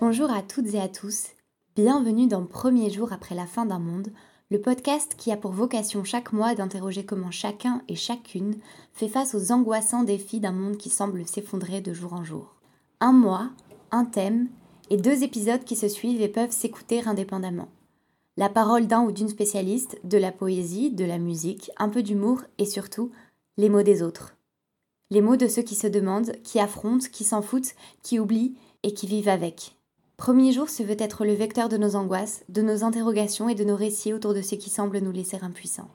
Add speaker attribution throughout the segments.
Speaker 1: Bonjour à toutes et à tous, bienvenue dans Premier jour après la fin d'un monde, le podcast qui a pour vocation chaque mois d'interroger comment chacun et chacune fait face aux angoissants défis d'un monde qui semble s'effondrer de jour en jour. Un mois, un thème et deux épisodes qui se suivent et peuvent s'écouter indépendamment. La parole d'un ou d'une spécialiste, de la poésie, de la musique, un peu d'humour et surtout les mots des autres. Les mots de ceux qui se demandent, qui affrontent, qui s'en foutent, qui oublient et qui vivent avec. Premier jour se veut être le vecteur de nos angoisses, de nos interrogations et de nos récits autour de ce qui semble nous laisser impuissants.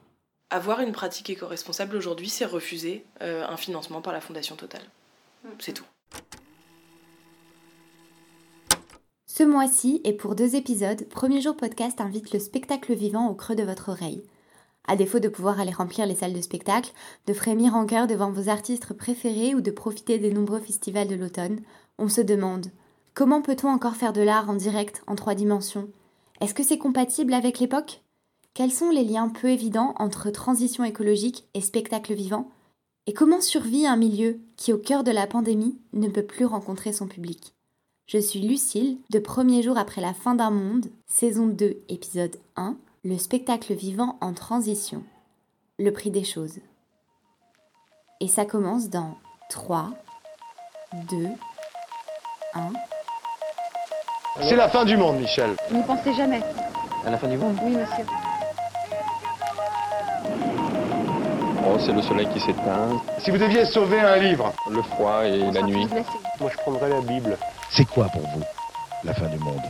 Speaker 2: Avoir une pratique éco-responsable aujourd'hui, c'est refuser euh, un financement par la Fondation Total. C'est tout.
Speaker 1: Ce mois-ci, et pour deux épisodes, Premier jour podcast invite le spectacle vivant au creux de votre oreille. À défaut de pouvoir aller remplir les salles de spectacle, de frémir en cœur devant vos artistes préférés ou de profiter des nombreux festivals de l'automne, on se demande Comment peut-on encore faire de l'art en direct, en trois dimensions? Est-ce que c'est compatible avec l'époque? Quels sont les liens peu évidents entre transition écologique et spectacle vivant? Et comment survit un milieu qui, au cœur de la pandémie, ne peut plus rencontrer son public? Je suis Lucille, de Premier jour après la fin d'un monde, saison 2, épisode 1, le spectacle vivant en transition. Le prix des choses. Et ça commence dans 3, 2, 1.
Speaker 3: C'est la fin du monde, Michel.
Speaker 4: N'y pensez jamais.
Speaker 5: À la fin du monde
Speaker 4: Oui, monsieur.
Speaker 5: Oh, c'est le soleil qui s'éteint,
Speaker 3: Si vous deviez sauver un livre,
Speaker 5: le froid et la nuit.
Speaker 3: moi je prendrais la Bible.
Speaker 6: C'est quoi pour vous la fin du monde?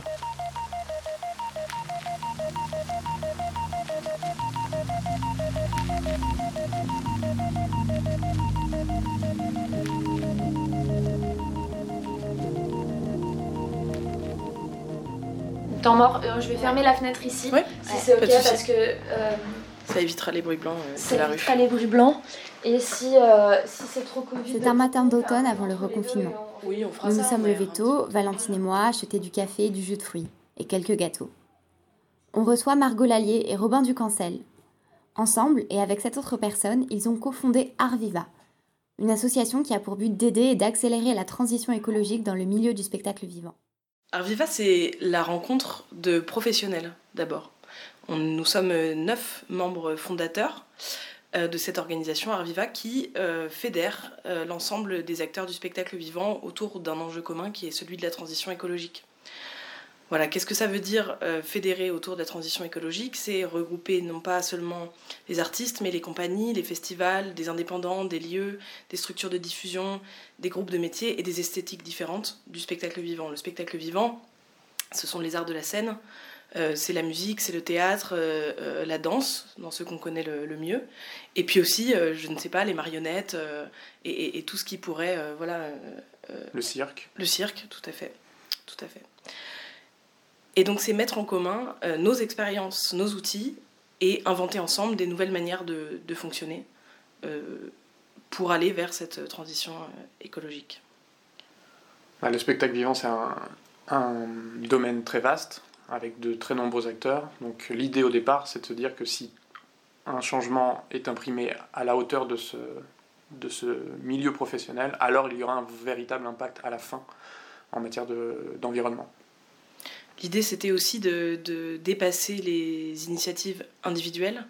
Speaker 7: Temps mort, euh, je vais fermer la fenêtre ici, si c'est ok, parce que euh,
Speaker 2: Ça évitera les bruits blancs euh, de
Speaker 7: ça
Speaker 2: la rue.
Speaker 7: évitera les bruits blancs. Et si, euh, si c'est trop Covid.
Speaker 1: C'est un matin d'automne avant le reconfinement.
Speaker 2: Oui, on fera
Speaker 1: Nous
Speaker 2: ça.
Speaker 1: nous sommes levés tôt, Valentine et moi, acheter du café, du jus de fruits et quelques gâteaux. On reçoit Margot Lallier et Robin Ducancel. Ensemble, et avec cette autre personne, ils ont cofondé Arviva, une association qui a pour but d'aider et d'accélérer la transition écologique dans le milieu du spectacle vivant.
Speaker 2: Arviva, c'est la rencontre de professionnels d'abord. Nous sommes euh, neuf membres fondateurs euh, de cette organisation Arviva qui euh, fédère l'ensemble des acteurs du spectacle vivant autour d'un enjeu commun qui est celui de la transition écologique. Voilà, qu'est-ce que ça veut dire euh, fédérer autour de la transition écologique? C'est regrouper non pas seulement les artistes, mais les compagnies, les festivals, des indépendants, des lieux, des structures de diffusion, des groupes de métiers et des esthétiques différentes du spectacle vivant. Le spectacle vivant, ce sont les arts de la scène, euh, c'est la musique, c'est le théâtre, euh, la danse, dans ce qu'on connaît le, le mieux, et puis aussi, je ne sais pas, les marionnettes et, et- et tout ce qui pourrait, voilà,
Speaker 3: Le cirque.
Speaker 2: le cirque, tout à fait, tout à fait. Et donc c'est mettre en commun euh, nos expériences, nos outils, et inventer ensemble des nouvelles manières de, fonctionner euh, pour aller vers cette transition euh, écologique.
Speaker 8: Ah, Le spectacle vivant, c'est un, domaine très vaste, avec de très nombreux acteurs. Donc l'idée au départ, c'est de se dire que si un changement est imprimé à la hauteur de ce, milieu professionnel, alors il y aura un véritable impact à la fin en matière de- d'environnement.
Speaker 2: L'idée, c'était aussi de, de dépasser les initiatives individuelles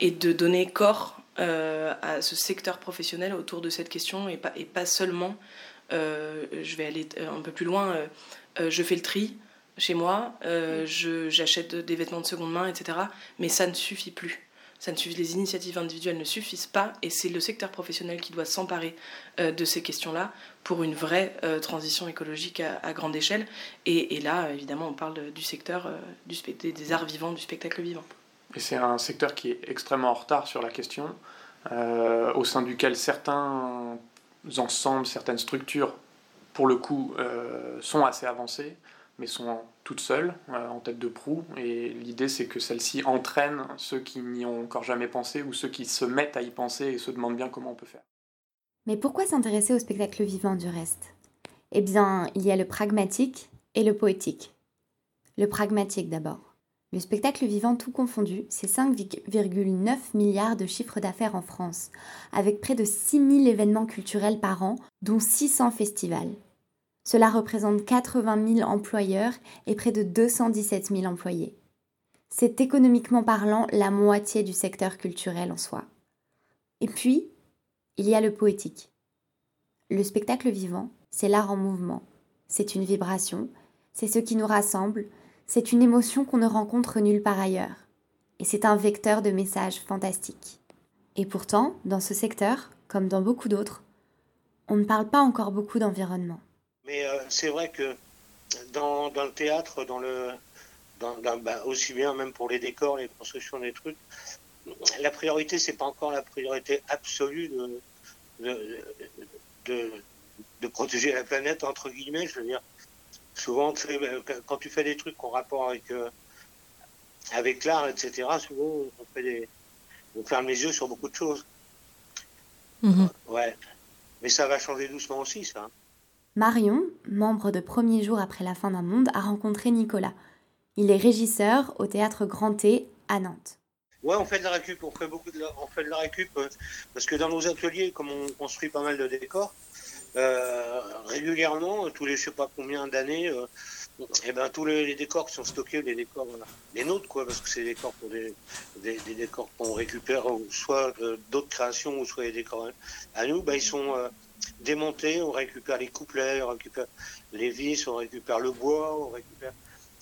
Speaker 2: et de donner corps euh, à ce secteur professionnel autour de cette question et pas, et pas seulement, euh, je vais aller un peu plus loin, euh, euh, je fais le tri chez moi, euh, je- j'achète des vêtements de seconde main, etc. Mais ça ne suffit plus. Ça ne suffit, les initiatives individuelles ne suffisent pas et c'est le secteur professionnel qui doit s'emparer euh, de ces questions-là pour une vraie euh, transition écologique à, grande échelle. Et, là, évidemment, on parle du secteur euh, des, arts vivants, du spectacle vivant.
Speaker 8: Et c'est un secteur qui est extrêmement en retard sur la question, au sein duquel certains ensembles, certaines structures, pour le coup, sont assez avancées, mais sont toutes seules, euh, en tête de proue. Et l'idée, c'est que celles-ci entraînent ceux qui n'y ont encore jamais pensé ou ceux qui se mettent à y penser et se demandent bien comment on peut faire.
Speaker 1: Mais pourquoi s'intéresser au spectacle vivant du reste? Eh bien, il y a le pragmatique et le poétique. Le pragmatique d'abord. Le spectacle vivant tout confondu, c'est 5,9 milliards de chiffre d'affaires en France, avec près de 6000 événements culturels par an, dont 600 festivals. Cela représente 80 000 employeurs et près de 217 000 employés. C'est économiquement parlant la moitié du secteur culturel en soi. Et puis, il y a le poétique. Le spectacle vivant, c'est l'art en mouvement. C'est une vibration, c'est ce qui nous rassemble, c'est une émotion qu'on ne rencontre nulle part ailleurs. Et c'est un vecteur de messages fantastiques. Et pourtant, dans ce secteur, comme dans beaucoup d'autres, on ne parle pas encore beaucoup d'environnement.
Speaker 4: Mais euh, c'est vrai que dans, dans, le théâtre, dans le, dans, dans, bah, aussi bien même pour les décors, les constructions des trucs, la priorité, c'est pas encore la priorité absolue de, de, de, de, protéger la planète, entre guillemets. Je veux dire, souvent, fais, quand tu fais des trucs en rapport avec, euh, avec l'art, etc., souvent, on, fait des, on ferme les yeux sur beaucoup de choses.
Speaker 9: Mhm.
Speaker 4: Ouais. Mais ça va changer doucement aussi, ça.
Speaker 1: Marion, membre de Premier jour après la fin d'un monde, a rencontré Nicolas. Il est régisseur au théâtre Grand T à Nantes.
Speaker 4: Ouais, on fait de la récup, on fait beaucoup de la, on fait de la récup euh, parce que dans nos ateliers, comme on construit pas mal de décors, euh, régulièrement, tous les je sais pas combien d'années, euh, et ben tous les, décors qui sont stockés, les décors, les nôtres quoi, parce que c'est des décors pour des, des, des décors qu'on récupère, soit euh, d'autres créations, ou soit les décors à nous, ben ils sont euh, démontés, on récupère les couplets, on récupère les vis, on récupère le bois, on récupère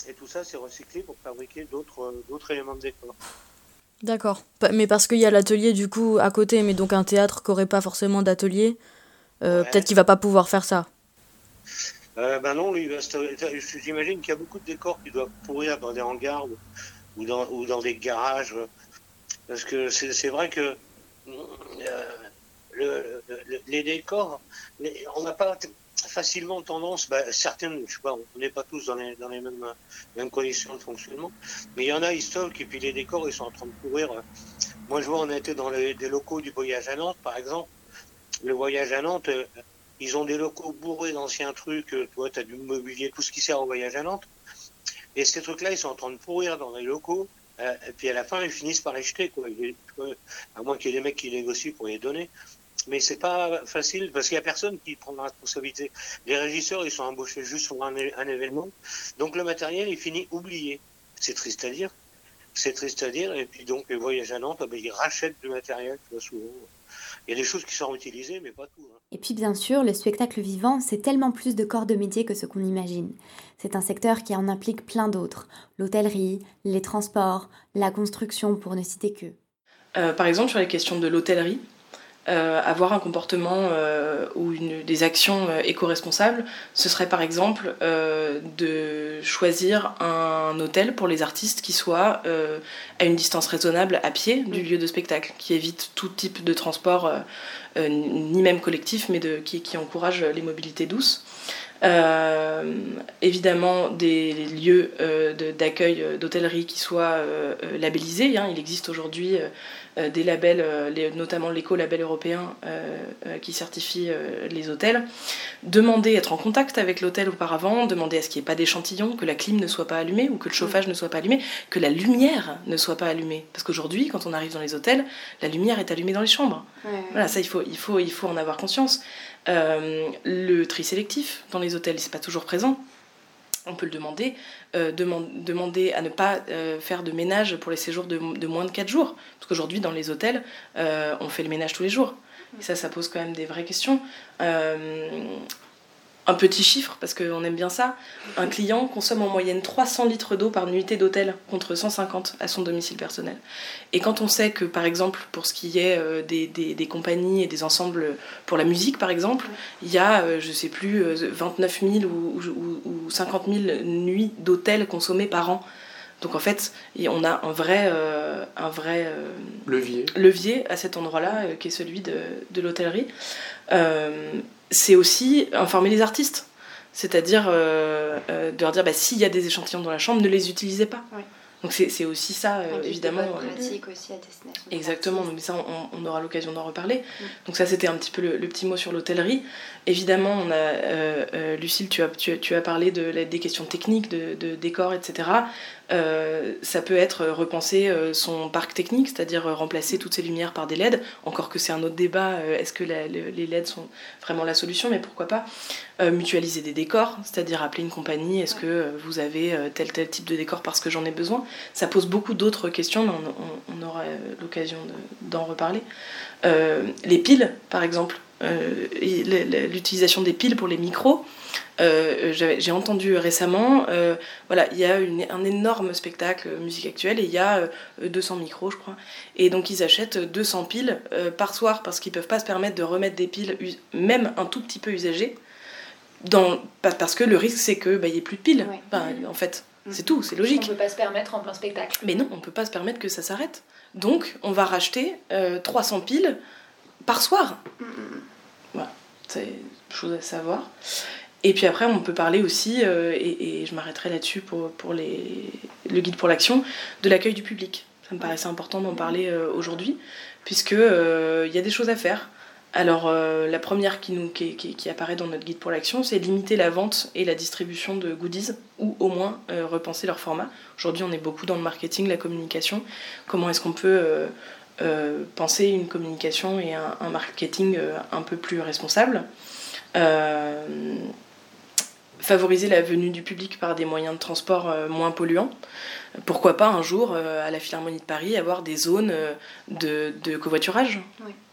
Speaker 4: et tout ça c'est recyclé pour fabriquer d'autres d'autres éléments de décor.
Speaker 9: D'accord. Mais parce qu'il y a l'atelier du coup à côté, mais donc un théâtre qui n'aurait pas forcément d'atelier, euh, ouais. peut-être qu'il va pas pouvoir faire ça.
Speaker 4: Euh, ben non, lui, j'imagine qu'il y a beaucoup de décors qui doivent pourrir dans des hangars ou, ou, dans, ou dans des garages. Parce que c'est vrai que euh, le, le, les décors, on n'a pas facilement tendance, bah, certaines, je sais pas, on n'est pas tous dans les, mêmes, conditions de fonctionnement, mais il y en a, ils stockent, et puis les décors, ils sont en train de pourrir. Moi, je vois, on était dans les, des locaux du voyage à Nantes, par exemple. Le voyage à Nantes, euh, ils ont des locaux bourrés d'anciens trucs, euh, tu vois, tu as du mobilier, tout ce qui sert au voyage à Nantes. Et ces trucs-là, ils sont en train de pourrir dans les locaux, euh, et puis à la fin, ils finissent par les jeter, à moins qu'il y ait des mecs qui négocient pour les donner mais c'est pas facile parce qu'il y a personne qui prend la responsabilité. Les régisseurs, ils sont embauchés juste pour un, un événement, donc le matériel il finit oublié. C'est triste à dire, c'est triste à dire. Et puis donc les voyages à Nantes, ben, ils rachètent du matériel, tu vois, souvent. Il y a des choses qui sont utilisées, mais pas tout. Hein.
Speaker 1: Et puis bien sûr, le spectacle vivant, c'est tellement plus de corps de métier que ce qu'on imagine. C'est un secteur qui en implique plein d'autres. L'hôtellerie, les transports, la construction, pour ne citer que.
Speaker 2: Euh, par exemple, sur les questions de l'hôtellerie, euh, avoir un comportement euh, ou une, des actions euh, éco-responsables, ce serait par exemple euh, de choisir un hôtel pour les artistes qui soit euh, à une distance raisonnable à pied du lieu de spectacle, qui évite tout type de transport, euh, ni même collectif, mais de, qui, qui encourage les mobilités douces. Évidemment, des lieux d'accueil d'hôtellerie qui soient labellisés. Hein. Il existe aujourd'hui euh, des labels, euh, notamment l'éco-label européen euh, qui certifie les hôtels. Demander, être en contact avec l'hôtel auparavant, demander à ce qu'il n'y ait pas d'échantillon, que la clim ne soit pas allumée ou que le chauffage ne soit pas allumé, que la lumière ne soit pas allumée. Parce qu'aujourd'hui, quand on arrive dans les hôtels, la lumière est allumée dans les chambres. Voilà, ça, il faut, il, faut, il faut en avoir conscience. Euh, le tri sélectif dans les hôtels, c'est pas toujours présent on peut le demander, euh, demande, demander à ne pas euh, faire de ménage pour les séjours de, de moins de 4 jours. Parce qu'aujourd'hui, dans les hôtels, on fait le ménage tous les jours. Et ça, ça pose quand même des vraies questions. Un petit chiffre, parce qu'on aime bien ça. Un client consomme en moyenne 300 litres d'eau par nuitée d'hôtel, contre 150 à son domicile personnel. Et quand on sait que, par exemple, pour ce qui est euh, des, des, des, compagnies et des ensembles pour la musique, par exemple, il y a, euh, je sais plus, 29 000 ou, ou, ou 50 000 nuits d'hôtel consommées par an. Donc en fait, on a un vrai, euh, un vrai euh,
Speaker 8: levier.
Speaker 2: levier à cet endroit-là, euh, qui est celui de, de l'hôtellerie. C'est aussi informer les artistes. C'est-à-dire de leur dire, bah, s'il y a des échantillons dans la chambre, ne les utilisez pas.
Speaker 7: Oui.
Speaker 2: Donc c'est aussi ça, euh, évidemment.
Speaker 7: pratique aussi à destination.
Speaker 2: Exactement, mais ça on, on aura l'occasion d'en reparler. Mm. Donc ça c'était un petit peu le, le, petit mot sur l'hôtellerie. Évidemment, on a, euh, euh, Lucille, tu as, tu, tu as parlé de, des questions techniques, de, de décor, etc. Euh, ça peut être repenser euh, son parc technique, c'est-à-dire euh, remplacer toutes ces lumières par des LED. Encore que c'est un autre débat, est-ce que les LED sont vraiment la solution, mais pourquoi pas mutualiser des décors, c'est-à-dire appeler une compagnie, est-ce que vous avez tel tel type de décor parce que j'en ai besoin Ça pose beaucoup d'autres questions, mais on aura l'occasion d'en reparler. les piles, par exemple, l'utilisation des piles pour les micros. Euh, j'ai entendu récemment, euh, voilà, il y a un énorme spectacle musique actuelle et il y a 200 euh, micros, je crois. Et donc ils achètent 200 piles par soir parce qu'ils peuvent pas se permettre de remettre des piles, même un tout petit peu usagées, dans, parce que le risque c'est qu'il bah, n'y ait plus de piles. en fait, mm. c'est tout, c'est logique.
Speaker 7: On peut pas se permettre en plein spectacle.
Speaker 2: Mais non, on peut pas se permettre que ça s'arrête. Donc on va racheter 300 piles par soir. Mm, c'est chose à savoir. Et puis après, on peut parler aussi, euh, et, je m'arrêterai là-dessus pour, le guide pour l'action, de l'accueil du public. Ça me paraissait important d'en parler euh, aujourd'hui, puisqu'il euh, il y a des choses à faire. Alors, la première qui, nous, apparaît dans notre guide pour l'action, c'est limiter la vente et la distribution de goodies, ou au moins repenser leur format. Aujourd'hui, on est beaucoup dans le marketing, la communication. Comment est-ce qu'on peut penser une communication et un, un marketing un peu plus responsable favoriser la venue du public par des moyens de transport euh, moins polluants. Pourquoi pas un jour, euh, à la Philharmonie de Paris, avoir des zones euh, de, covoiturage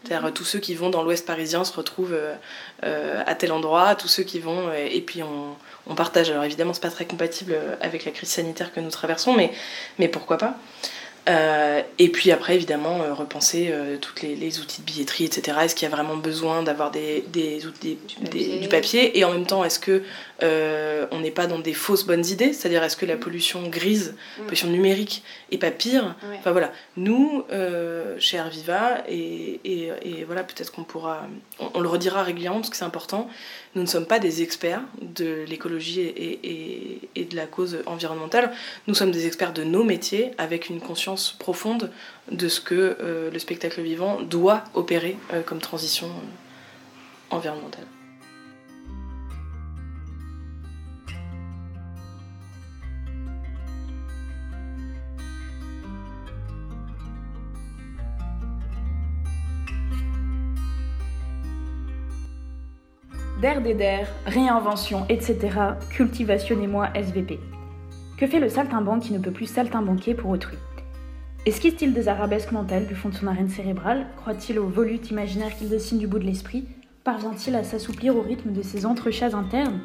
Speaker 2: C'est-à-dire tous ceux qui vont dans l'ouest parisien se retrouvent à tel endroit, tous ceux qui vont, et puis on, partage. Alors évidemment, c'est pas très compatible avec la crise sanitaire que nous traversons, mais, mais pourquoi pas euh, et puis après, évidemment, euh, repenser euh, tous les, outils de billetterie, etc. Est-ce qu'il y a vraiment besoin d'avoir des, des, outils, du, papier? Et en même temps, est-ce que on n'est pas dans des fausses bonnes idées C'est-à-dire, est-ce que la mm. pollution grise, la mm. pollution numérique, est pas pire? Enfin voilà, nous, chez Arviva, et, et, et voilà, peut-être qu'on pourra, on, le redira régulièrement parce que c'est important, nous ne sommes pas des experts de l'écologie et, et, de la cause environnementale. Nous sommes des experts de nos métiers avec une conscience profonde de ce que euh, le spectacle vivant doit opérer euh, comme transition euh, environnementale.
Speaker 10: Der des réinvention, etc. Cultivationnez-moi SVP. Que fait le saltimbanque qui ne peut plus saltimbanquer pour autrui? Esquisse-t-il des arabesques mentales du fond de son arène cérébrale? Croit-il aux volutes imaginaires qu'il dessine du bout de l'esprit? Parvient-il à s'assouplir au rythme de ses entrechats internes?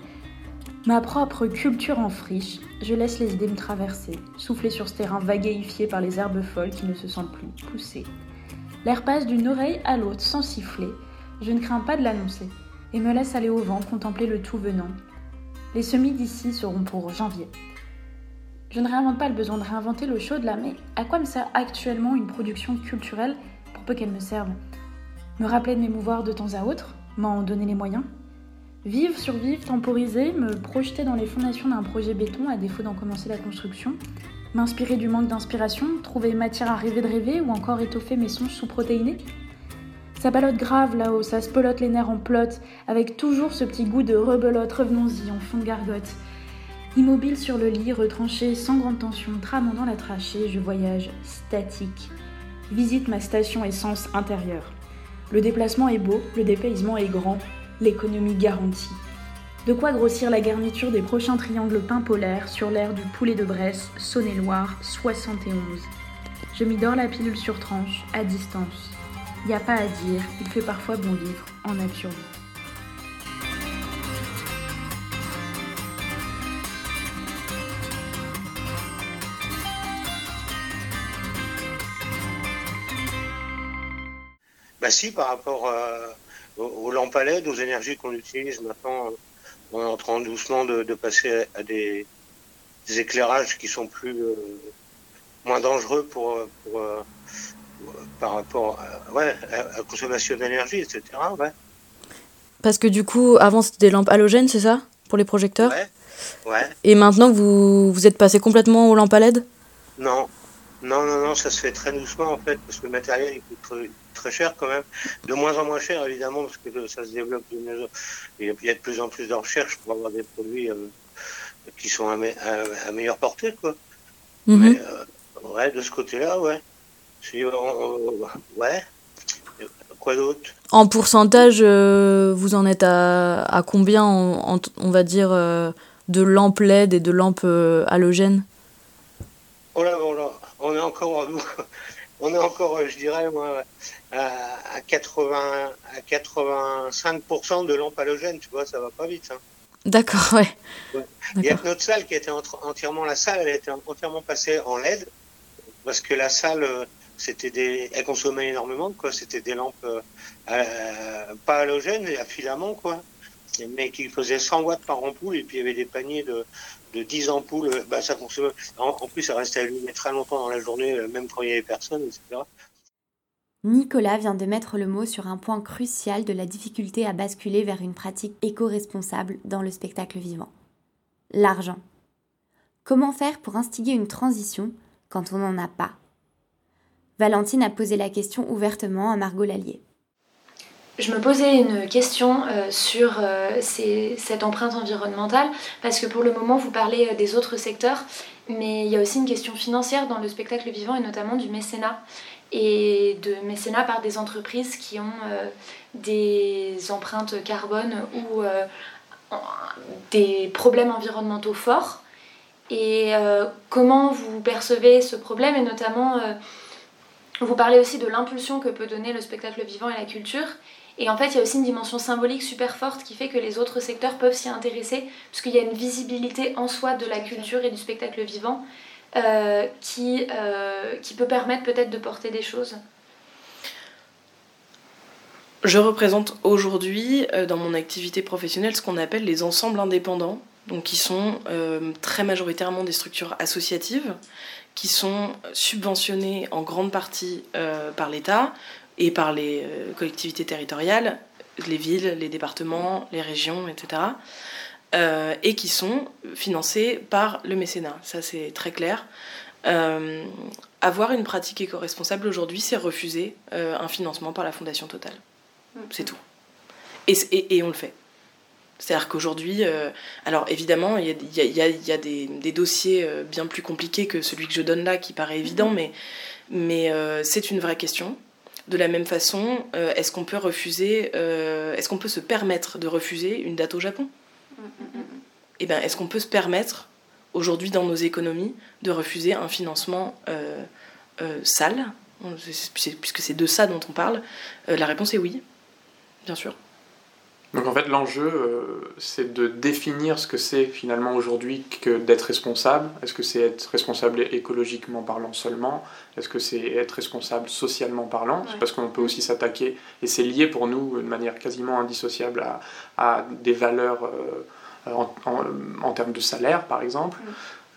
Speaker 10: Ma propre culture en friche, je laisse les idées me traverser, souffler sur ce terrain vaguéifié par les herbes folles qui ne se sentent plus pousser. L'air passe d'une oreille à l'autre sans siffler, je ne crains pas de l'annoncer et me laisse aller au vent contempler le tout venant. Les semis d'ici seront pour janvier. Je ne réinvente pas le besoin de réinventer le chaud de là, mais à quoi me sert actuellement une production culturelle pour peu qu'elle me serve? Me rappeler de m'émouvoir de temps à autre M'en donner les moyens? Vivre, survivre, temporiser, me projeter dans les fondations d'un projet béton à défaut d'en commencer la construction? M'inspirer du manque d'inspiration, trouver matière à rêver de rêver ou encore étoffer mes songes sous-protéinés? Ça balotte grave là-haut, ça se pelote les nerfs en plot, avec toujours ce petit goût de rebelote, revenons-y en fond de gargote. Immobile sur le lit, retranché sans grande tension, tramant dans la trachée, je voyage statique. Visite ma station essence intérieure. Le déplacement est beau, le dépaysement est grand, l'économie garantie. De quoi grossir la garniture des prochains triangles peints polaires sur l'air du poulet de Bresse, Saône-et-Loire, 71. Je m'y dors la pilule sur tranche, à distance. Il n'y a pas à dire, il fait parfois bon vivre en absurde.
Speaker 4: Bah si, par rapport euh, aux, lampes à LED, aux énergies qu'on utilise maintenant, on est en train doucement de, passer à des, éclairages qui sont plus euh, moins dangereux pour, pour, euh, par rapport à, ouais, à la consommation d'énergie, etc. Ouais.
Speaker 9: Parce que du coup, avant c'était des lampes halogènes, c'est ça Pour les projecteurs?
Speaker 4: Ouais. ouais.
Speaker 9: Et maintenant vous, vous êtes passé complètement aux lampes à LED?
Speaker 4: Non. Non, non, non, ça se fait très doucement en fait, parce que le matériel il coûte très, cher quand même. De moins en moins cher évidemment, parce que ça se développe de mieux Il y a de plus en plus de recherches pour avoir des produits euh, qui sont à, à, à meilleure portée, quoi.
Speaker 9: Mhm.
Speaker 4: ouais, de ce côté-là, ouais. Si, euh, ouais. Quoi d'autre?
Speaker 9: En pourcentage, euh, vous en êtes à, à combien, en- en- on va dire, euh, de lampes LED et de lampes halogènes?
Speaker 4: Oh là, oh là, on est encore, on est encore, je dirais, moi, à, à 80, à 85% de lampes halogènes, tu vois, ça va pas vite. Hein.
Speaker 9: D'accord, ouais.
Speaker 4: Il y a que notre salle qui était entièrement la salle, elle était entièrement passée en LED parce que la salle, c'était des, elle consommait énormément, quoi. C'était des lampes euh, euh, pas halogènes, à filament, quoi, mais qui faisaient 100 watts par ampoule et puis il y avait des paniers de, de 10 ampoules. euh, Bah, ça consommait. En, en plus, ça restait allumé très longtemps dans la journée, même quand il y avait personne, etc.
Speaker 1: Nicolas vient de mettre le mot sur un point crucial de la difficulté à basculer vers une pratique éco-responsable dans le spectacle vivant. L'argent. Comment faire pour instiguer une transition quand on n'en a pas? Valentine a posé la question ouvertement à Margot Lallier.
Speaker 7: Je me posais une question euh, sur euh, cette empreinte environnementale, parce que pour le moment, vous parlez euh, des autres secteurs, mais il y a aussi une question financière dans le spectacle vivant, et notamment du mécénat, et de mécénat par des entreprises qui ont des empreintes carbone ou des problèmes environnementaux forts. Et comment vous percevez ce problème, et notamment... vous parlez aussi de l'impulsion que peut donner le spectacle vivant et la culture. Et en fait, il y a aussi une dimension symbolique super forte qui fait que les autres secteurs peuvent s'y intéresser, parce qu'il y a une visibilité en soi de la culture et du spectacle vivant euh, qui, euh, qui peut permettre peut-être de porter des choses.
Speaker 2: Je représente aujourd'hui euh, dans mon activité professionnelle ce qu'on appelle les ensembles indépendants, donc qui sont très majoritairement des structures associatives, qui sont subventionnées en grande partie euh, par l'État et par les euh, collectivités territoriales, les villes, les départements, les régions, etc. euh, et qui sont financées par le mécénat. Ça, c'est très clair. Avoir une pratique éco-responsable aujourd'hui, c'est refuser un financement par la Fondation Total. C'est tout. Et, et, et on le fait. C'est-à-dire qu'aujourd'hui, euh, alors évidemment, il y a, il y a- il y a- il y a des, des dossiers euh, bien plus compliqués que celui que je donne là, qui paraît évident, mais, mais euh, c'est une vraie question. De la même façon, euh, est-ce qu'on peut refuser, est-ce qu'on peut se permettre de refuser une date au Japon? Eh bien, est-ce qu'on peut se permettre aujourd'hui dans nos économies de refuser un financement sale? Puisque c'est de ça dont on parle. La réponse est oui, bien sûr.
Speaker 8: Donc en fait, l'enjeu, euh, c'est de définir ce que c'est finalement aujourd'hui que d'être responsable. Est-ce que c'est être responsable écologiquement parlant seulement? Est-ce que c'est être responsable socialement parlant? Parce qu'on peut aussi s'attaquer, et c'est lié pour nous de manière quasiment indissociable à, à des valeurs euh, en, en- en termes de salaire, par exemple.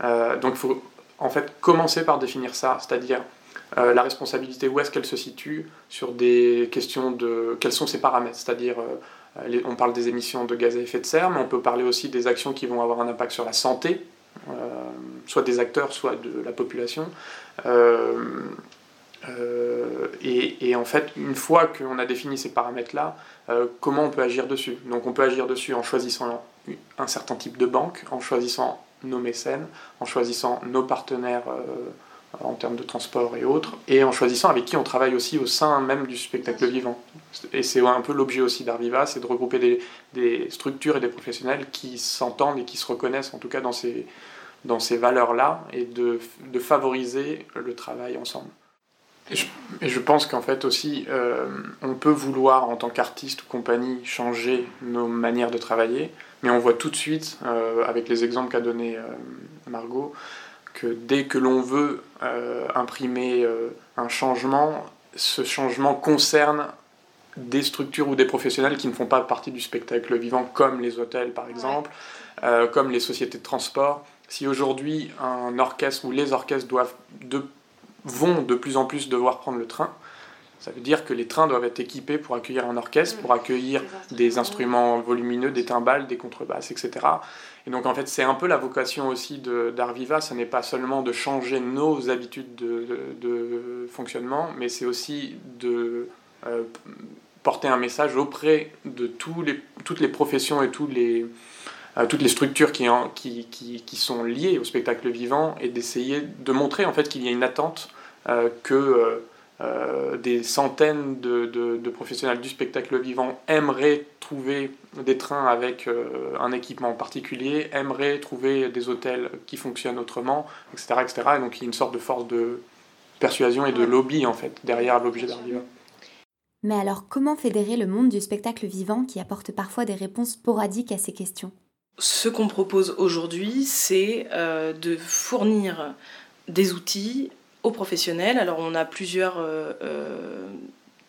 Speaker 8: Euh, donc il faut en fait commencer par définir ça, c'est-à-dire euh, la responsabilité, où est-ce qu'elle se situe sur des questions de quels sont ses paramètres, c'est-à-dire euh, les- on parle des émissions de gaz à effet de serre, mais on peut parler aussi des actions qui vont avoir un impact sur la santé, euh, soit des acteurs, soit de la population. Euh, euh, et, en fait, une fois qu'on a défini ces paramètres-là, euh, comment on peut agir dessus? Donc on peut agir dessus en choisissant un certain type de banque, en choisissant nos mécènes, en choisissant nos partenaires euh, en termes de transport et autres, et en choisissant avec qui on travaille aussi au sein même du spectacle vivant. Et c'est un peu l'objet aussi d'Arviva, c'est de regrouper des, des structures et des professionnels qui s'entendent et qui se reconnaissent en tout cas dans ces, dans ces valeurs-là, et de, de favoriser le travail ensemble. Et je, et je pense qu'en fait aussi, euh, on peut vouloir en tant qu'artiste ou compagnie changer nos manières de travailler, mais on voit tout de suite, euh, avec les exemples qu'a donné euh, Margot, que dès que l'on veut imprimer euh, un changement, ce changement concerne des structures ou des professionnels qui ne font pas partie du spectacle vivant, comme les hôtels par exemple, euh, comme les sociétés de transport. Si aujourd'hui un orchestre ou les orchestres doivent de, vont de plus en plus devoir prendre le train, ça veut dire que les trains doivent être équipés pour accueillir un orchestre, pour accueillir des instruments. volumineux, des timbales, des contrebasses, etc. Et donc en fait c'est un peu la vocation aussi d'Arviva, ce n'est pas seulement de changer nos habitudes de, de, de fonctionnement, mais c'est aussi de euh, porter un message auprès de tous les, toutes les professions et tous les, toutes les structures qui, qui, qui, qui, sont liées au spectacle vivant et d'essayer de montrer en fait qu'il y a une attente que euh, des centaines de, de, professionnels du spectacle vivant aimeraient trouver des trains avec euh, un équipement particulier, aimeraient trouver des hôtels qui fonctionnent autrement, etc. etc. Et donc il y a une sorte de force de persuasion et de lobby en fait derrière l'objet d'art vivant.
Speaker 1: Mais alors comment fédérer le monde du spectacle vivant qui apporte parfois des réponses sporadiques à ces questions?
Speaker 2: Ce qu'on propose aujourd'hui, c'est euh, de fournir des outils aux professionnels. Alors on a plusieurs euh, euh,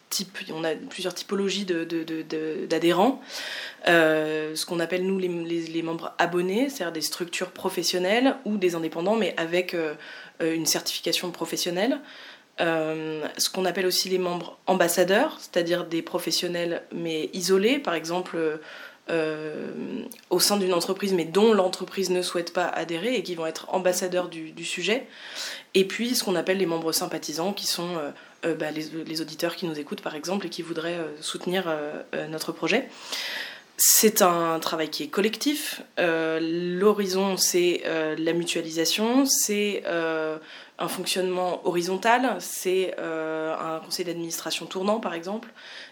Speaker 2: types, on a plusieurs typologies d'adhérents. Euh, ce qu'on appelle nous les, membres abonnés, c'est-à-dire des structures professionnelles ou des indépendants, mais avec une certification professionnelle. ce qu'on appelle aussi les membres ambassadeurs, c'est-à-dire des professionnels mais isolés, par exemple au sein d'une entreprise mais dont l'entreprise ne souhaite pas adhérer et qui vont être ambassadeurs du, sujet. Et puis ce qu'on appelle les membres sympathisants, qui sont euh, euh, bah, les, auditeurs qui nous écoutent par exemple et qui voudraient euh, soutenir notre projet. C'est un travail qui est collectif. L'horizon, c'est la mutualisation, c'est un fonctionnement horizontal, c'est un conseil d'administration tournant par exemple,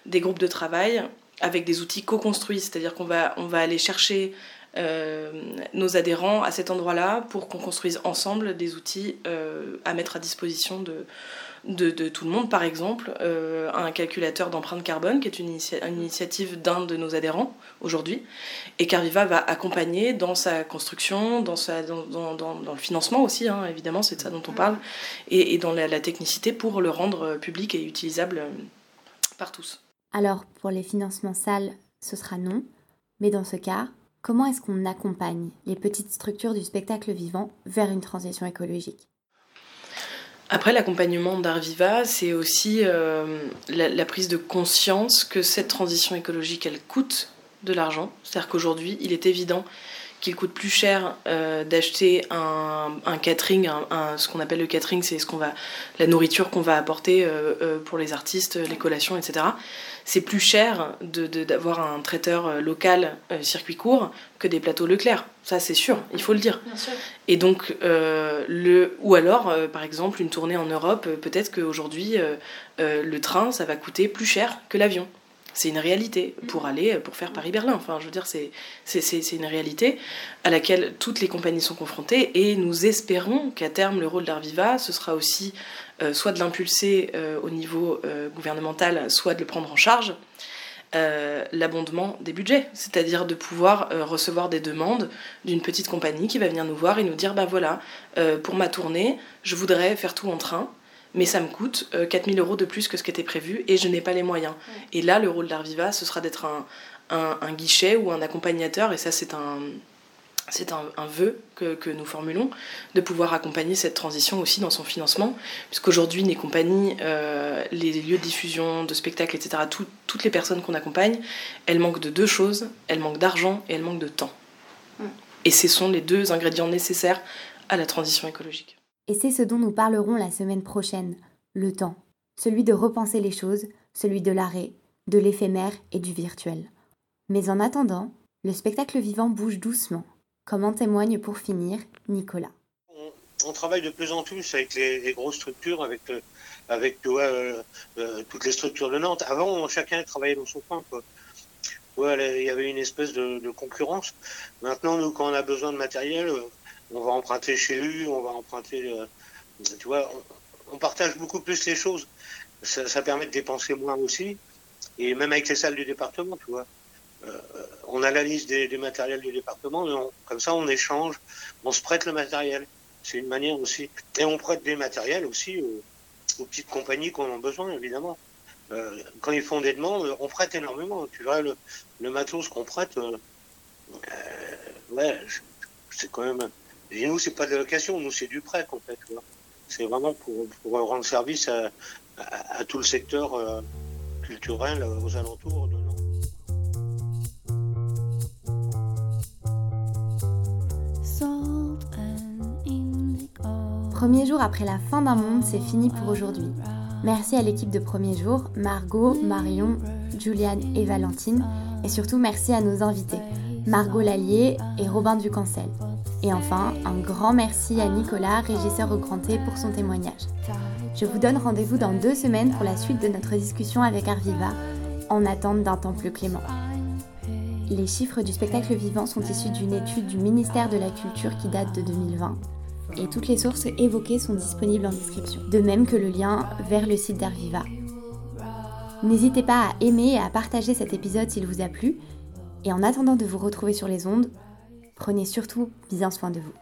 Speaker 2: des groupes de travail avec des outils co-construits, c'est-à-dire qu'on va, on va aller chercher euh, nos adhérents à cet endroit-là pour qu'on construise ensemble des outils euh, à mettre à disposition de, de, tout le monde. Par exemple, euh, un calculateur d'empreinte carbone, qui est une, initiative d'un de nos adhérents aujourd'hui, et qu'Arviva va accompagner dans sa construction, dans, sa, dans, dans, le financement aussi, hein, évidemment, c'est de ça dont on parle, et, dans la, technicité pour le rendre public et utilisable par tous.
Speaker 1: Alors, pour les financements sales, ce sera non, mais dans ce cas, Comment est-ce qu'on accompagne les petites structures du spectacle vivant vers une transition écologique?
Speaker 2: Après l'accompagnement d'Arviva, c'est aussi euh, la, prise de conscience que cette transition écologique, elle coûte de l'argent. C'est-à-dire qu'aujourd'hui, il est évident qu'il coûte plus cher euh, d'acheter un, catering, ce qu'on appelle le catering, c'est ce qu'on va, la nourriture qu'on va apporter euh, euh, pour les artistes, les collations, etc. C'est plus cher d'avoir un traiteur local circuit court que des plateaux Leclerc. Ça, c'est sûr, il faut le dire. Et donc, le, ou alors, par exemple, une tournée en Europe, peut-être qu'aujourd'hui, le train, ça va coûter plus cher que l'avion c'est une réalité pour aller, pour faire Paris-Berlin. Enfin, je veux dire, c'est, c'est, une réalité à laquelle toutes les compagnies sont confrontées et nous espérons qu'à terme, le rôle d'Arviva, ce sera aussi euh, soit de l'impulser euh, au niveau euh, gouvernemental, soit de le prendre en charge. l'abondement des budgets, c'est-à-dire de pouvoir recevoir des demandes d'une petite compagnie qui va venir nous voir et nous dire, ben voilà, pour ma tournée, je voudrais faire tout en train, mais ça me coûte 4000 euh, euros de plus que ce qui était prévu et je n'ai pas les moyens. Et là, le rôle d'Arviva, ce sera d'être un, un, guichet ou un accompagnateur, et ça, c'est un. C'est un, vœu que, que, nous formulons, de pouvoir accompagner cette transition aussi dans son financement, puisqu'aujourd'hui, les compagnies, euh, les lieux de diffusion, de spectacles, etc., toutes les personnes qu'on accompagne, elles manquent de deux choses, elles manquent d'argent et elles manquent de temps. Et ce sont les deux ingrédients nécessaires à la transition écologique.
Speaker 1: Et c'est ce dont nous parlerons la semaine prochaine, le temps, celui de repenser les choses, celui de l'arrêt, de l'éphémère et du virtuel. Mais en attendant, le spectacle vivant bouge doucement, comme en témoigne pour finir Nicolas.
Speaker 4: On, travaille de plus en plus avec les, grosses structures, avec, euh, avec euh, euh, toutes les structures de Nantes. Avant, chacun travaillait dans son coin. il y avait une espèce de, concurrence. Maintenant, nous, quand on a besoin de matériel, on va emprunter chez lui, on va emprunter. Euh, tu vois, on, partage beaucoup plus les choses. Ça, permet de dépenser moins aussi. Et même avec les salles du département, tu vois. Euh, on a la liste des, matériels du département, comme ça on échange, on se prête le matériel. C'est une manière aussi. Et on prête des matériels aussi aux, petites compagnies qu'on a besoin, évidemment. Euh, quand ils font des demandes, on prête énormément. Tu vois, le, le matos qu'on prête, ouais, c'est quand même et nous, c'est pas de la location, nous, c'est du prêt, en fait. C'est vraiment pour, rendre service à, tout le secteur euh, culturel euh, aux alentours de Nantes.
Speaker 1: Premier jour après la fin d'un monde, c'est fini pour aujourd'hui. Merci à l'équipe de Premier Jour, Margot, Marion, Juliane et Valentine, et surtout merci à nos invités. Margot Lallier et Robin Ducancel. Et enfin, un grand merci à Nicolas, régisseur au Grand T, pour son témoignage. Je vous donne rendez-vous dans deux semaines pour la suite de notre discussion avec Arviva, en attente d'un temps plus clément. Les chiffres du spectacle vivant sont issus d'une étude du ministère de la Culture qui date de 2020. Et toutes les sources évoquées sont disponibles en description, de même que le lien vers le site d'Arviva. N'hésitez pas à aimer et à partager cet épisode s'il vous a plu. Et en attendant de vous retrouver sur les ondes, prenez surtout bien soin de vous.